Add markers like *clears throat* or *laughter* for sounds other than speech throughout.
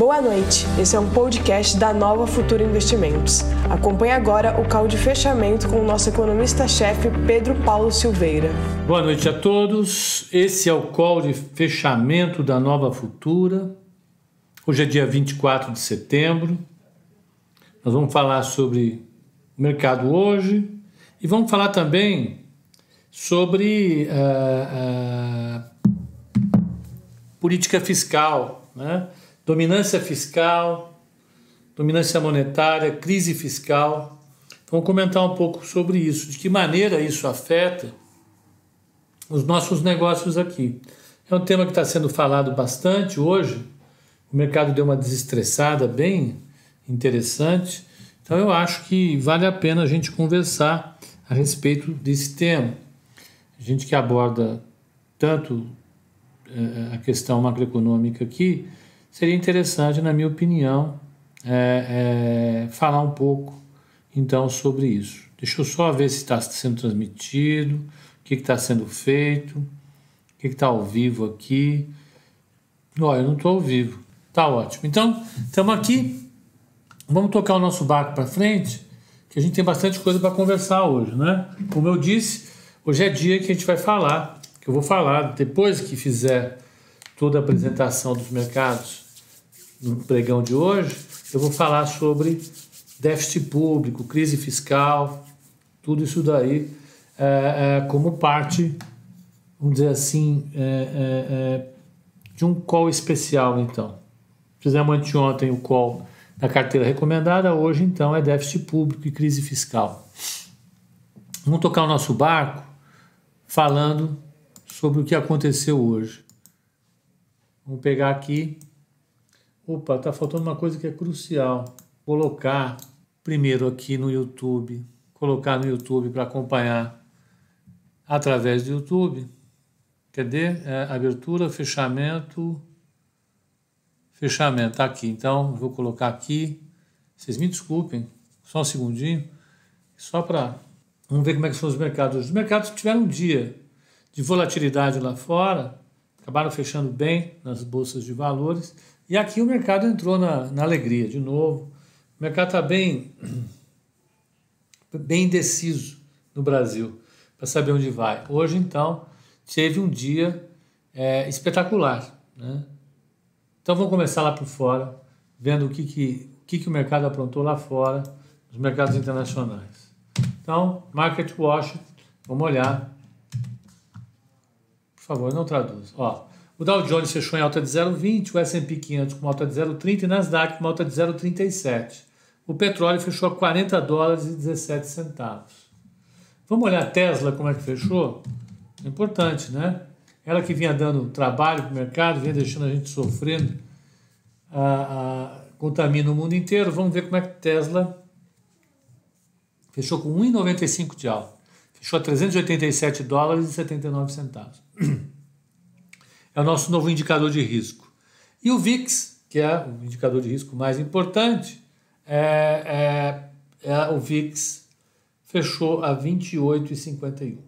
Boa noite, esse é um podcast da Nova Futura Investimentos. Acompanhe agora o call de fechamento com o nosso economista-chefe Pedro Paulo Silveira. Boa noite a todos, esse é o call de fechamento da Nova Futura. Hoje é dia 24 de setembro. Nós vamos falar sobre o mercado hoje e vamos falar também sobre uh, uh, política fiscal, né? Dominância fiscal, dominância monetária, crise fiscal. Vamos comentar um pouco sobre isso, de que maneira isso afeta os nossos negócios aqui. É um tema que está sendo falado bastante hoje. O mercado deu uma desestressada bem interessante. Então eu acho que vale a pena a gente conversar a respeito desse tema. A gente que aborda tanto eh, a questão macroeconômica aqui, seria interessante, na minha opinião, é, é, falar um pouco então sobre isso. Deixa eu só ver se está sendo transmitido, o que está sendo feito, o que está ao vivo aqui. Olha, eu não estou ao vivo. Tá ótimo. Então, estamos aqui. Vamos tocar o nosso barco para frente, que a gente tem bastante coisa para conversar hoje, né? Como eu disse, hoje é dia que a gente vai falar, que eu vou falar depois que fizer toda a apresentação dos mercados no pregão de hoje, eu vou falar sobre déficit público, crise fiscal, tudo isso daí é, é, como parte, vamos dizer assim, é, é, é de um call especial, então. Fizemos anteontem o call da carteira recomendada, hoje, então, é déficit público e crise fiscal. Vamos tocar o nosso barco falando sobre o que aconteceu hoje. Vamos pegar aqui. Opa, tá faltando uma coisa que é crucial. Colocar primeiro aqui no YouTube, colocar no YouTube para acompanhar através do YouTube. Cadê? É, abertura, fechamento, fechamento. Tá aqui. Então, vou colocar aqui. Vocês me desculpem, só um segundinho. Só para. Vamos ver como é que são os mercados. Os mercados tiveram um dia de volatilidade lá fora acabaram fechando bem nas bolsas de valores. E aqui o mercado entrou na, na alegria de novo. O mercado está bem, *clears throat* bem indeciso no Brasil para saber onde vai. Hoje, então, teve um dia é, espetacular. Né? Então vamos começar lá por fora, vendo o que, que, o que, que o mercado aprontou lá fora, nos mercados internacionais. Então, Market Watch, vamos olhar favor, não traduz. Ó, o Dow Jones fechou em alta de 0,20, o S&P 500 com alta de 0,30 e Nasdaq com alta de 0,37. O petróleo fechou a 40 dólares e 17 centavos. Vamos olhar a Tesla como é que fechou? É importante, né? Ela que vinha dando trabalho para o mercado, vinha deixando a gente sofrendo, a, a, contamina o mundo inteiro. Vamos ver como é que Tesla fechou com 1,95 de alta. Fechou a 387 dólares e 79 centavos. *clears throat* É o nosso novo indicador de risco. E o VIX, que é o indicador de risco mais importante, é, é, é o VIX fechou a 28,51.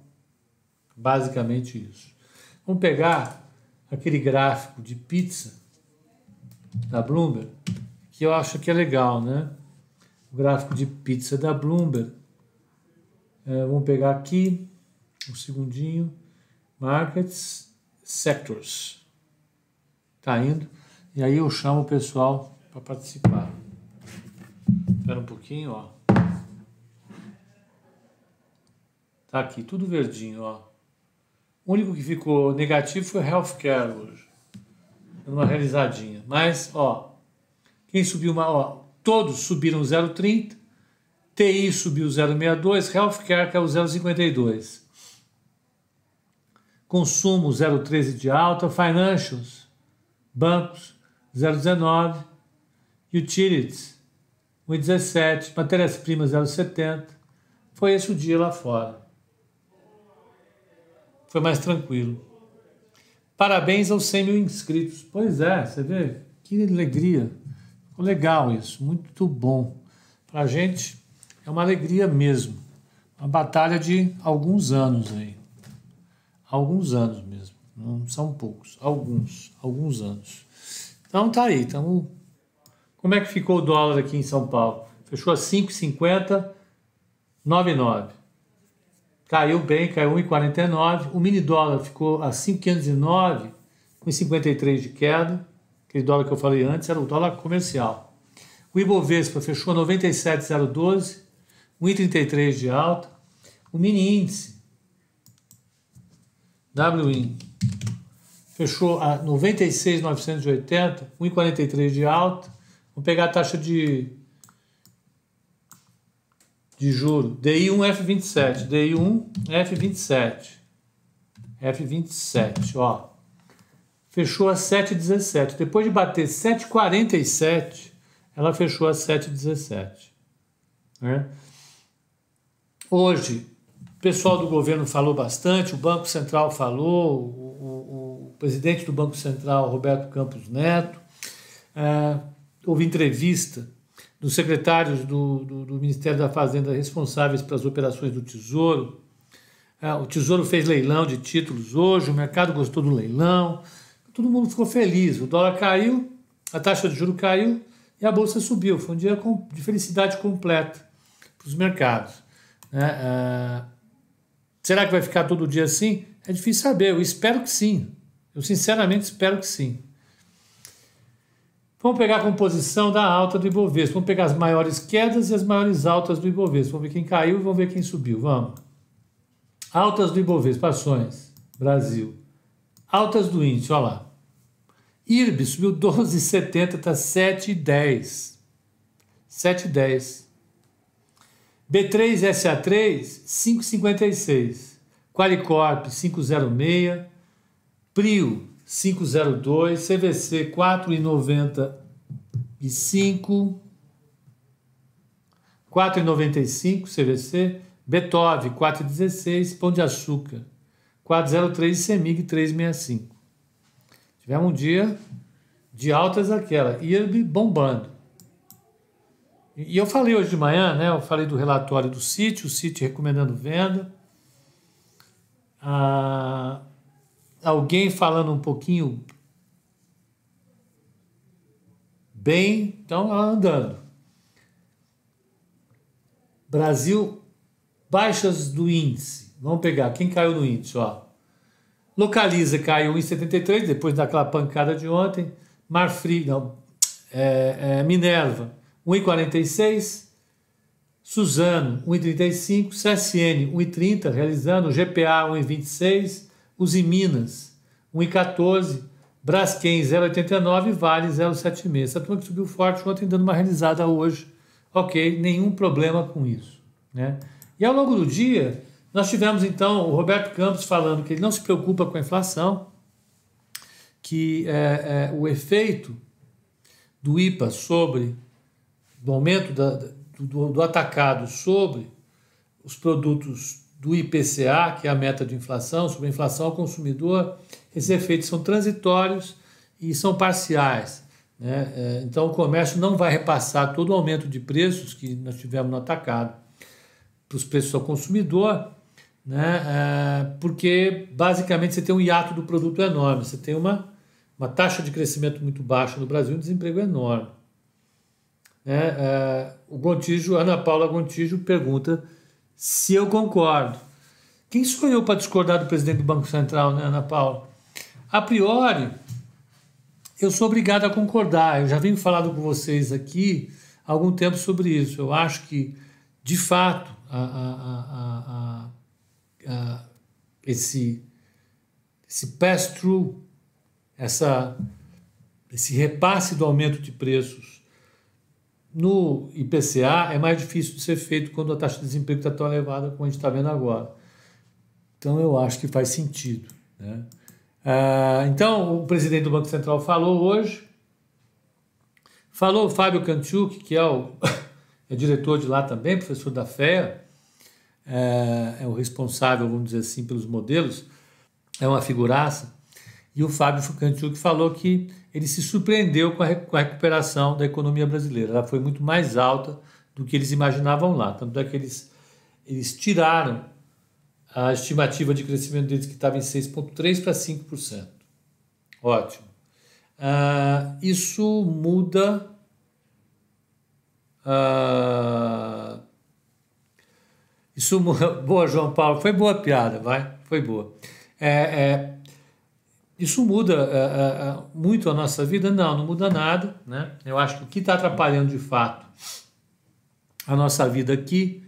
Basicamente isso. Vamos pegar aquele gráfico de pizza da Bloomberg, que eu acho que é legal, né? O gráfico de pizza da Bloomberg é, vamos pegar aqui um segundinho. Markets, sectors. Tá indo. E aí eu chamo o pessoal para participar. Espera um pouquinho, ó. Tá aqui, tudo verdinho, ó. O único que ficou negativo foi healthcare hoje. Uma realizadinha. Mas, ó, quem subiu uma, ó, todos subiram 0,30 TI subiu 0,62, Healthcare caiu 0,52. Consumo 0,13 de alta, Financials, bancos 0,19, Utilities 1,17, matérias-primas 0,70. Foi esse o dia lá fora. Foi mais tranquilo. Parabéns aos 100 mil inscritos. Pois é, você vê? Que alegria. Ficou legal isso, muito bom. Para a gente é uma alegria mesmo. Uma batalha de alguns anos aí. Alguns anos mesmo. Não são poucos. Alguns. Alguns anos. Então tá aí. Estamos Como é que ficou o dólar aqui em São Paulo? Fechou a 5,5099. Caiu bem, caiu 1,49. O mini dólar ficou a 5,509, 1,53 de queda. Aquele dólar que eu falei antes era o dólar comercial. O Ibovespa fechou a 97,012, 1,33 de alta. O mini índice WIN fechou a 96,980, 1,43 de alta. Vamos pegar a taxa de, de juro. DI1 F27, DI1 F27. F27, ó. Fechou a 7,17. Depois de bater 7,47, ela fechou a 7,17. Né? Hoje, pessoal do governo falou bastante, o Banco Central falou, o, o, o presidente do Banco Central, Roberto Campos Neto, é, houve entrevista dos secretários do, do, do, Ministério da Fazenda responsáveis pelas operações do Tesouro. É, o Tesouro fez leilão de títulos hoje, o mercado gostou do leilão, todo mundo ficou feliz. O dólar caiu, a taxa de juro caiu e a bolsa subiu. Foi um dia de felicidade completa para os mercados. É, é, será que vai ficar todo dia assim? É difícil saber. Eu espero que sim. Eu sinceramente espero que sim. Vamos pegar a composição da alta do Ibovespa. Vamos pegar as maiores quedas e as maiores altas do Ibovespa. Vamos ver quem caiu e vamos ver quem subiu. Vamos. Altas do Ibovespa, ações, Brasil. Altas do índice, olha lá. IRB subiu 12,70, está 7,10. 7,10. B3SA3, 5,56. Qualicorp, 5,06. Prio, 502, CVC 4,95, 4,95 CVC, Beethoven 4,16, Pão de Açúcar 403 e Semig 365. Tivemos um dia de altas aquela, IRB bombando. E eu falei hoje de manhã, né? Eu falei do relatório do sítio, o sítio recomendando venda. Ah, alguém falando um pouquinho bem, então ela andando. Brasil, baixas do índice. Vamos pegar quem caiu no índice, ó. Localiza caiu em 73 depois daquela pancada de ontem. Marfrig, não, é, é, Minerva 1,46. Suzano 1,35. CSN 1,30 realizando. GPA 1,26. Usiminas, 1,14, Braskem 0,89, Vale 0,76. Essa turma que subiu forte ontem dando uma realizada hoje. Ok, nenhum problema com isso. Né? E ao longo do dia, nós tivemos então o Roberto Campos falando que ele não se preocupa com a inflação, que é, é, o efeito do IPA sobre o aumento da, do, do atacado sobre os produtos do IPCA, que é a meta de inflação, sobre a inflação ao consumidor, esses efeitos são transitórios e são parciais. Né? É, então, o comércio não vai repassar todo o aumento de preços que nós tivemos no atacado para os preços ao consumidor, né? É, porque basicamente você tem um hiato do produto enorme, você tem uma, uma taxa de crescimento muito baixa no Brasil e um desemprego enorme. Né? É, o Gontijo, Ana Paula Gontijo pergunta se eu concordo. Quem sou eu para discordar do presidente do Banco Central, né, Ana Paula? A priori, eu sou obrigado a concordar. Eu já venho falando com vocês aqui há algum tempo sobre isso. Eu acho que, de fato, a, a, a, esse, esse pass-through, esse repasse do aumento de preços no IPCA é mais difícil de ser feito quando a taxa de desemprego está tão elevada como a gente está vendo agora. Então eu acho que faz sentido. Né? Ah, então o presidente do Banco Central falou hoje, falou o Fábio Kanchuk, que é o *coughs* é diretor de lá também, professor da FEA, é, é o responsável, vamos dizer assim, pelos modelos, é uma figuraça. E o Fábio Kanchuk falou que ele se surpreendeu com a, com a recuperação da economia brasileira. Ela foi muito mais alta do que eles imaginavam lá. Tanto é que eles, eles tiraram a estimativa de crescimento deles, que estava em 6,3% para 5%. Ótimo. Uh, isso muda Uh, isso *laughs* boa, João Paulo, foi boa piada, vai, foi boa. É, é, isso muda é, é, muito a nossa vida? Não, não muda nada, né? Eu acho que o que está atrapalhando de fato a nossa vida aqui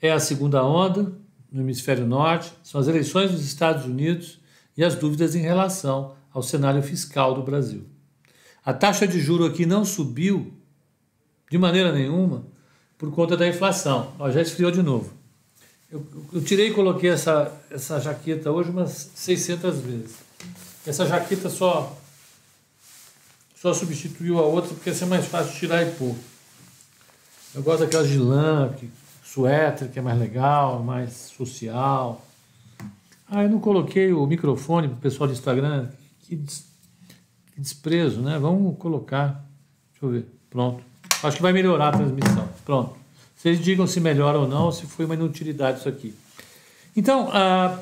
é a segunda onda no hemisfério norte, são as eleições dos Estados Unidos e as dúvidas em relação ao cenário fiscal do Brasil. A taxa de juro aqui não subiu de maneira nenhuma por conta da inflação. Ó, já esfriou de novo. Eu, eu, tirei e coloquei essa, essa jaqueta hoje umas 600 vezes. Essa jaqueta só, só substituiu a outra porque assim é mais fácil tirar e pôr. Eu gosto daquelas de lã, que, suéter, que é mais legal, mais social. Ah, eu não coloquei o microfone para o pessoal do Instagram. Que, des, que desprezo, né? Vamos colocar. Deixa eu ver. Pronto. Acho que vai melhorar a transmissão. Pronto. Vocês digam se melhora ou não, se foi uma inutilidade isso aqui. Então, a,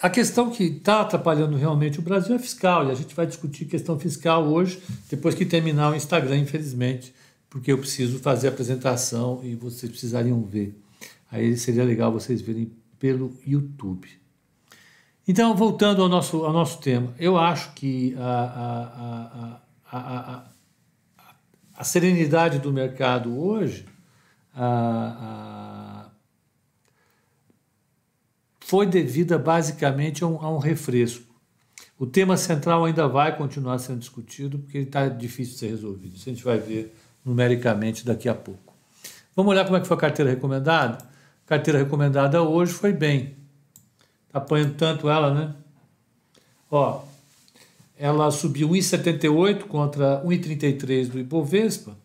a questão que está atrapalhando realmente o Brasil é fiscal, e a gente vai discutir questão fiscal hoje, depois que terminar o Instagram, infelizmente, porque eu preciso fazer a apresentação e vocês precisariam ver. Aí seria legal vocês verem pelo YouTube. Então, voltando ao nosso, ao nosso tema, eu acho que a, a, a, a, a serenidade do mercado hoje foi devida basicamente a um, a um refresco. O tema central ainda vai continuar sendo discutido porque ele está difícil de ser resolvido. Isso a gente vai ver numericamente daqui a pouco. Vamos olhar como é que foi a carteira recomendada? A carteira recomendada hoje foi bem. Está apanhando tanto ela, né? Ó, ela subiu 1,78 contra 1,33 do Ibovespa.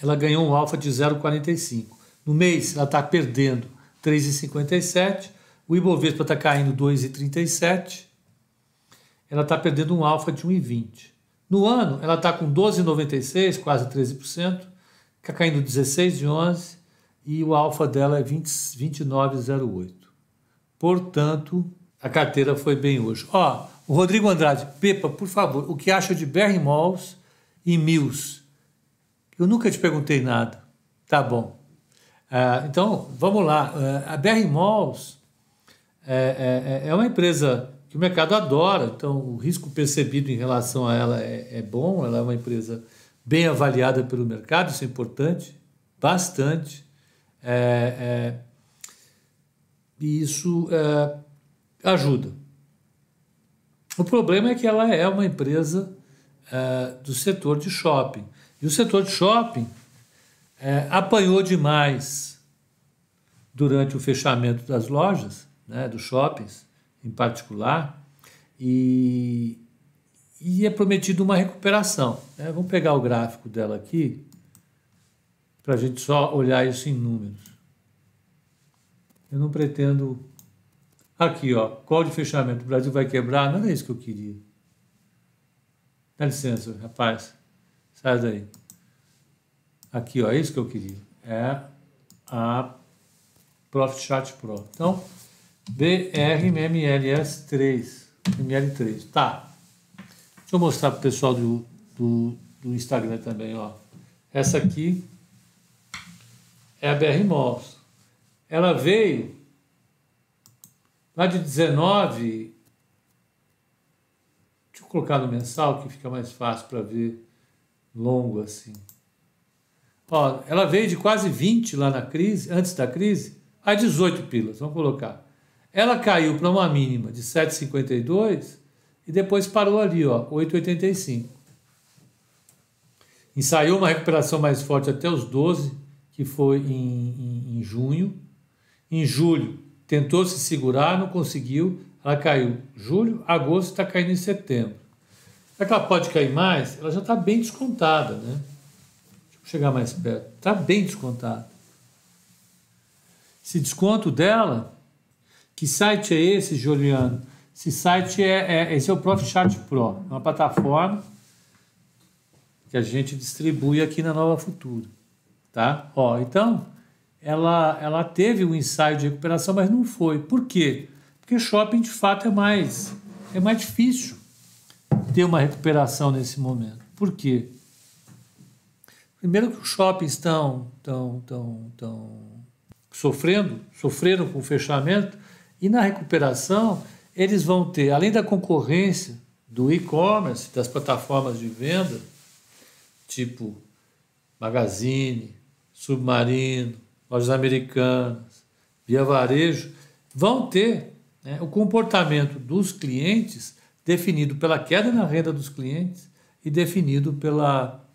Ela ganhou um alfa de 0,45. No mês, ela está perdendo 3,57. O Ibovespa está caindo 2,37. Ela está perdendo um alfa de 1,20. No ano, ela está com 12,96, quase 13%, está caindo 16,11 e o alfa dela é 29,08. Portanto, a carteira foi bem hoje. Ó, o Rodrigo Andrade, Pepa, por favor, o que acha de Berry Malls e Mills? Eu nunca te perguntei nada. Tá bom. Uh, então, vamos lá. Uh, a Berry Malls é, é, é uma empresa que o mercado adora. Então, o risco percebido em relação a ela é, é bom, ela é uma empresa bem avaliada pelo mercado, isso é importante, bastante. É, é, e isso é, ajuda. O problema é que ela é uma empresa é, do setor de shopping. E o setor de shopping é, apanhou demais durante o fechamento das lojas, né, dos shoppings, em particular, e, e é prometido uma recuperação. Né? Vamos pegar o gráfico dela aqui, para a gente só olhar isso em números. Eu não pretendo. Aqui, ó, qual de fechamento? O Brasil vai quebrar? Não é isso que eu queria. Dá licença, rapaz. Sai daí. Aqui, ó, é isso que eu queria. É a Profit Chart Pro. Então, BRMLS3. ML3. Tá. Deixa eu mostrar para o pessoal do, do, do, Instagram também. Ó. Essa aqui é a BR Malls. Ela veio lá de 19. Deixa eu colocar no mensal que fica mais fácil para ver longo assim. Ó, ela veio de quase 20 lá na crise, antes da crise, a 18 pilas, vamos colocar. Ela caiu para uma mínima de 7,52 e depois parou ali, ó, 8,85. Ensaiou uma recuperação mais forte até os 12, que foi em, em, em junho. Em julho, tentou se segurar, não conseguiu. Ela caiu julho, agosto, está caindo em setembro. Será que ela pode cair mais? Ela já está bem descontada, né? Chegar mais perto. Está bem descontada. Esse desconto dela que site é esse, Juliano? Esse site é, é esse é o ProfChat Pro, uma plataforma que a gente distribui aqui na Nova Futura, tá? Ó, então ela ela teve um ensaio de recuperação, mas não foi. Por quê? Porque shopping de fato é mais é mais difícil ter uma recuperação nesse momento. Por quê? Primeiro que os shoppings estão, estão, estão, estão sofrendo, sofreram com o fechamento, e na recuperação eles vão ter, além da concorrência do e-commerce, das plataformas de venda, tipo Magazine, Submarino, Lojas Americanas, Via Varejo, vão ter né, o comportamento dos clientes definido pela queda na renda dos clientes e definido pela,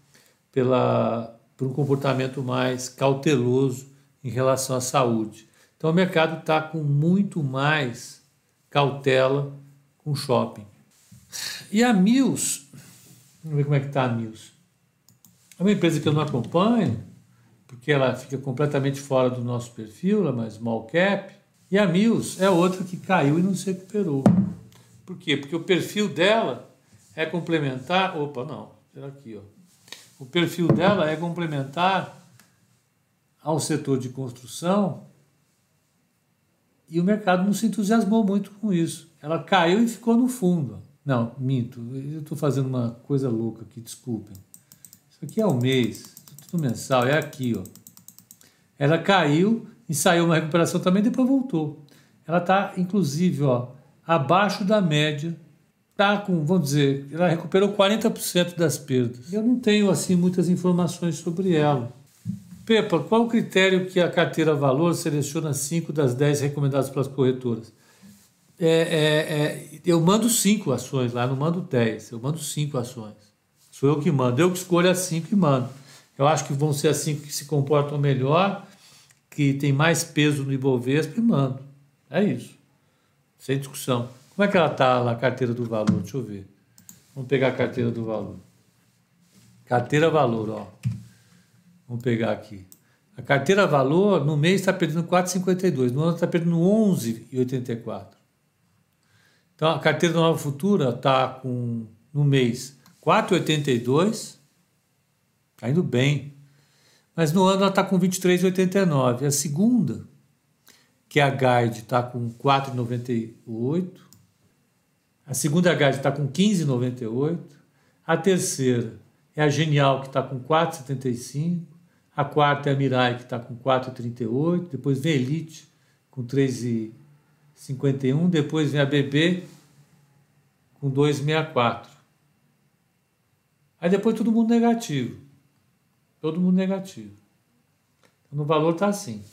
pela, por um comportamento mais cauteloso em relação à saúde. Então o mercado está com muito mais cautela com shopping. E a Mills, vamos ver como é que está a Mills. É uma empresa que eu não acompanho, porque ela fica completamente fora do nosso perfil, ela é uma small cap. E a Mills é outra que caiu e não se recuperou. Por quê? Porque o perfil dela é complementar. Opa, não, será aqui, ó. O perfil dela é complementar ao setor de construção e o mercado não se entusiasmou muito com isso. Ela caiu e ficou no fundo. Não, minto, eu estou fazendo uma coisa louca aqui, desculpem. Isso aqui é o mês, tudo mensal, é aqui, ó. Ela caiu e saiu uma recuperação também, depois voltou. Ela está, inclusive, ó, abaixo da média. Tá com, vamos dizer, ela recuperou 40% das perdas. Eu não tenho assim muitas informações sobre ela. Pepa, qual o critério que a carteira valor seleciona 5 das 10 recomendadas pelas corretoras? É, é, é, eu mando 5 ações lá, não mando 10. Eu mando 5 ações. Sou eu que mando. Eu que escolho as 5 e mando. Eu acho que vão ser as 5 que se comportam melhor, que tem mais peso no Ibovespa e mando. É isso. Sem discussão. Como é que ela está lá, a carteira do valor? Deixa eu ver. Vamos pegar a carteira do valor. Carteira valor, ó. Vamos pegar aqui. A carteira valor no mês está perdendo 4,52, no ano está perdendo 11,84. Então a carteira Nova Futura está com no mês 4,82, está indo bem. Mas no ano ela está com 23,89. A segunda, que é a Guide, está com 4,98. A segunda Guide está com 15,98. A terceira é a Genial, que está com 4,75. A quarta é a Mirai, que está com 4,38. Depois vem a Elite, com 3,51. Depois vem a BB, com 2,64. Aí depois todo mundo negativo. Todo mundo negativo. Então, no valor está assim.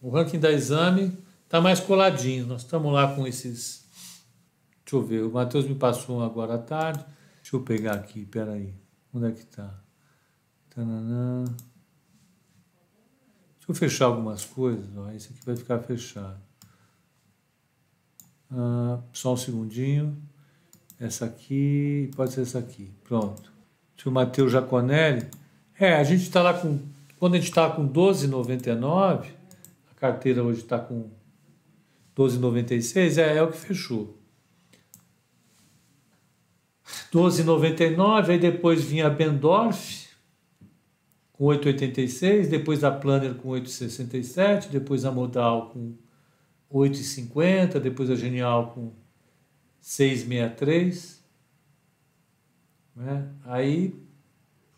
O ranking da exame está mais coladinho. Nós estamos lá com esses. Deixa eu ver, o Matheus me passou agora à tarde. Deixa eu pegar aqui, peraí. Onde é que está? Tananã. Deixa eu fechar algumas coisas. Ó. Esse aqui vai ficar fechado. Ah, só um segundinho. Essa aqui, pode ser essa aqui. Pronto. Deixa o Matheus Jaconelli. É, a gente está lá com. Quando a gente está com 12,99, a carteira hoje está com 12,96, é, é o que fechou. 12,99, aí depois vinha a Bendorf, com 8,86, depois a Planner com 8,67, depois a Modal com 8,50, depois a Genial com 6,63. Né? Aí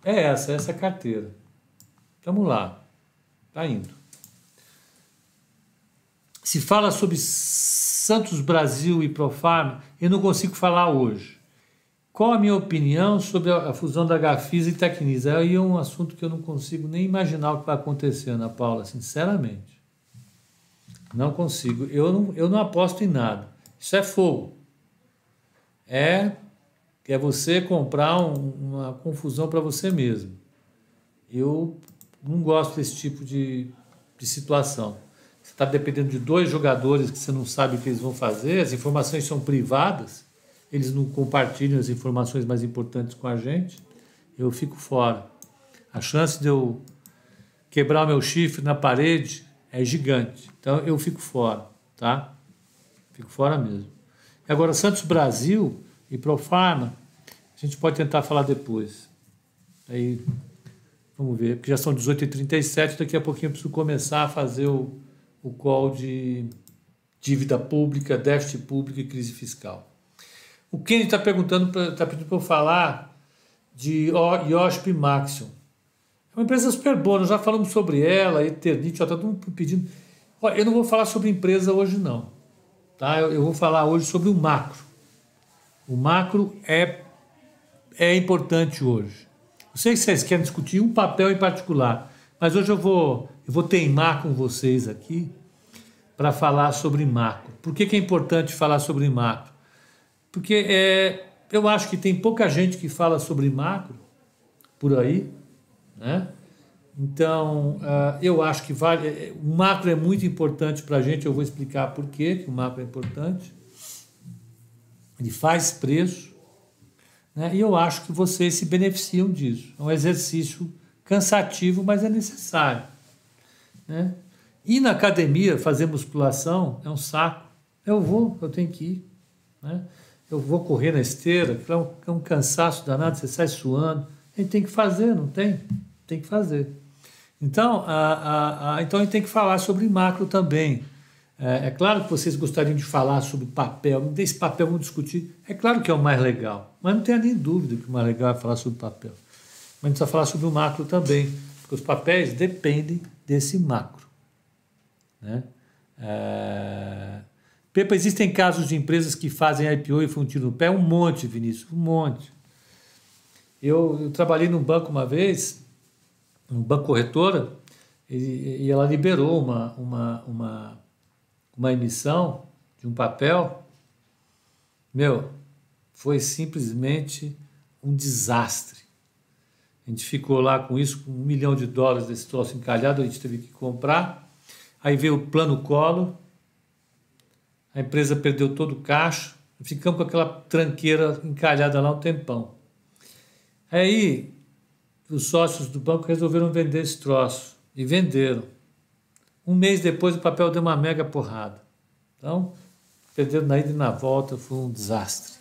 é essa, essa carteira. Vamos lá. Tá indo. Se fala sobre Santos Brasil e Profarm, eu não consigo falar hoje. Qual a minha opinião sobre a fusão da Gafisa e Tecnisa? Aí é um assunto que eu não consigo nem imaginar o que vai acontecer, Ana Paula, sinceramente. Não consigo. Eu não, eu não aposto em nada. Isso é fogo. É, é você comprar um, uma confusão para você mesmo. Eu não gosto desse tipo de, de situação. Você está dependendo de dois jogadores que você não sabe o que eles vão fazer, as informações são privadas eles não compartilham as informações mais importantes com a gente, eu fico fora. A chance de eu quebrar meu chifre na parede é gigante. Então eu fico fora, tá? Fico fora mesmo. E agora, Santos Brasil e Profarma, a gente pode tentar falar depois. Aí, vamos ver, porque já são 18h37, daqui a pouquinho eu preciso começar a fazer o, o call de dívida pública, déficit público e crise fiscal. O Kenny está perguntando, está pedindo para eu falar de Yosp Maxion. É uma empresa super boa, nós já falamos sobre ela, Eternit, está todo mundo pedindo. Eu não vou falar sobre empresa hoje, não. Tá? Eu, eu vou falar hoje sobre o macro. O macro é, é importante hoje. Eu sei que vocês querem discutir um papel em particular, mas hoje eu vou, eu vou teimar com vocês aqui para falar sobre macro. Por que, que é importante falar sobre macro? Porque é, eu acho que tem pouca gente que fala sobre macro por aí, né? Então, uh, eu acho que vale. É, é, o macro é muito importante para a gente, eu vou explicar por que, que o macro é importante. Ele faz preço, né? e eu acho que vocês se beneficiam disso. É um exercício cansativo, mas é necessário. Né? Ir na academia fazer musculação é um saco. Eu vou, eu tenho que ir. Né? Eu vou correr na esteira, é um, é um cansaço danado, você sai suando. A gente tem que fazer, não tem? Tem que fazer. Então, a, a, a, então a gente tem que falar sobre macro também. É, é, claro que vocês gostariam de falar sobre papel, desse papel vamos discutir. É claro que é o mais legal, mas não tenha nem dúvida que o mais legal é falar sobre papel. Mas a gente precisa falar sobre o macro também, porque os papéis dependem desse macro. Né? É... Pepa, existem casos de empresas que fazem IPO e foi um tiro no pé? Um monte, Vinícius, um monte. Eu, eu trabalhei num banco uma vez, um banco corretora, e, e ela liberou uma, uma, uma, uma emissão de um papel. Meu, foi simplesmente um desastre. A gente ficou lá com isso, com um milhão de dólares desse troço encalhado, a gente teve que comprar. Aí veio o plano colo, a empresa perdeu todo o caixa, ficamos com aquela tranqueira encalhada lá um tempão. Aí os sócios do banco resolveram vender esse troço e venderam. Um mês depois o papel deu uma mega porrada. Então, perderam na ida e na volta, foi um desastre.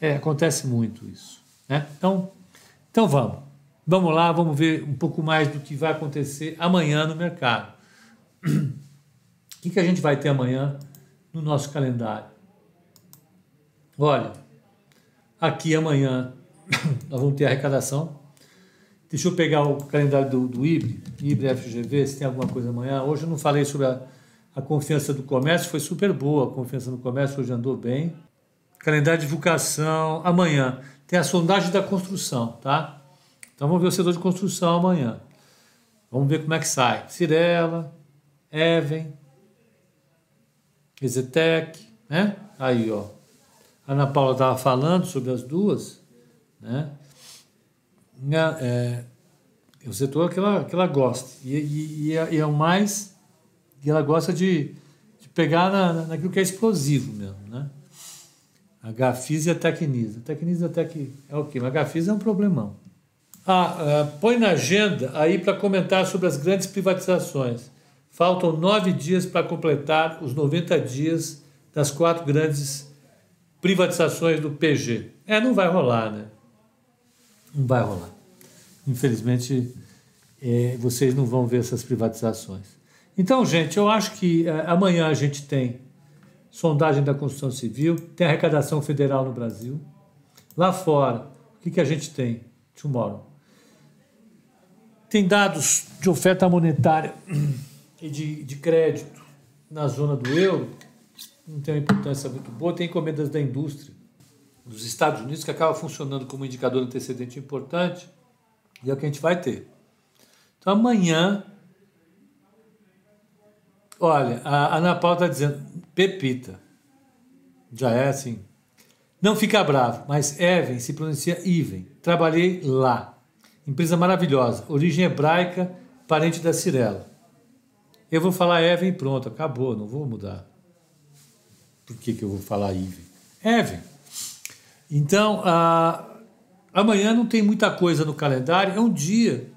É, acontece muito isso. Né? Então, então vamos. Vamos lá, vamos ver um pouco mais do que vai acontecer amanhã no mercado. O que, que a gente vai ter amanhã no nosso calendário? Olha, aqui amanhã *coughs* nós vamos ter arrecadação. Deixa eu pegar o calendário do, do IBRE, IBRE FGV, se tem alguma coisa amanhã. Hoje eu não falei sobre a, a confiança do comércio, foi super boa a confiança no comércio, hoje andou bem. Calendário de divulgação, amanhã tem a sondagem da construção, tá? Então vamos ver o setor de construção amanhã. Vamos ver como é que sai. Cirela, Even, Exetec, né? Aí, ó. A Ana Paula estava falando sobre as duas. Né? É, é o setor que ela, que ela gosta. E, e, e, é, e é o mais que ela gosta de, de pegar na, naquilo que é explosivo mesmo. Né? A Gafisa e a Tecnisa. A Tecnisa até que é o quê? Mas a Gafisa é um problemão. Ah, ah, põe na agenda aí para comentar sobre as grandes privatizações. Faltam nove dias para completar os 90 dias das quatro grandes privatizações do PG. É, não vai rolar, né? não vai rolar. Infelizmente, é, vocês não vão ver essas privatizações. Então, gente, eu acho que é, amanhã a gente tem sondagem da construção civil, tem arrecadação federal no Brasil. Lá fora, o que, que a gente tem? Tomorrow. Tem dados de oferta monetária *clears throat* de, de crédito na zona do euro, não tem uma importância muito boa, tem encomendas da indústria dos Estados Unidos, que acaba funcionando como indicador antecedente importante, e é o que a gente vai ter. Então amanhã, olha, a Ana Paula está dizendo, Pepita, já é assim, não fica bravo, mas Even se pronuncia Even. Trabalhei lá. Empresa maravilhosa, origem hebraica, parente da Cirela. Eu vou falar Even pronto, acabou, não vou mudar. Por que, que eu vou falar Even? Even. Então, amanhã não tem muita coisa no calendário, é um dia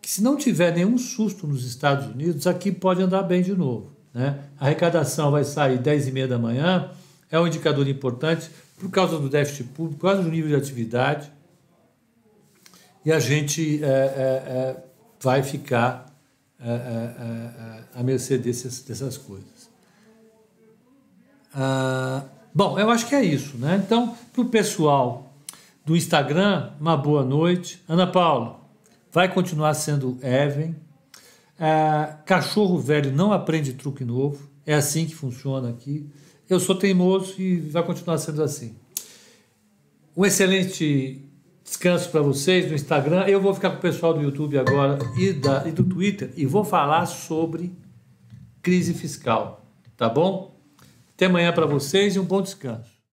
que, se não tiver nenhum susto nos Estados Unidos, aqui pode andar bem de novo. Né? A arrecadação vai sair 10 e meia da manhã, é um indicador importante por causa do déficit público, por causa do nível de atividade, e a gente é, é, é, vai ficar à mercê dessas, dessas coisas. Ah, Bom, eu acho que é isso, né? Então, para o pessoal do Instagram, uma boa noite. Ana Paula, vai continuar sendo Even. É, cachorro velho não aprende truque novo. É assim que funciona aqui. Eu sou teimoso e vai continuar sendo assim. Um excelente descanso para vocês no Instagram. Eu vou ficar com o pessoal do YouTube agora e, da, e do Twitter e vou falar sobre crise fiscal. Tá bom? Até amanhã para vocês e um bom descanso.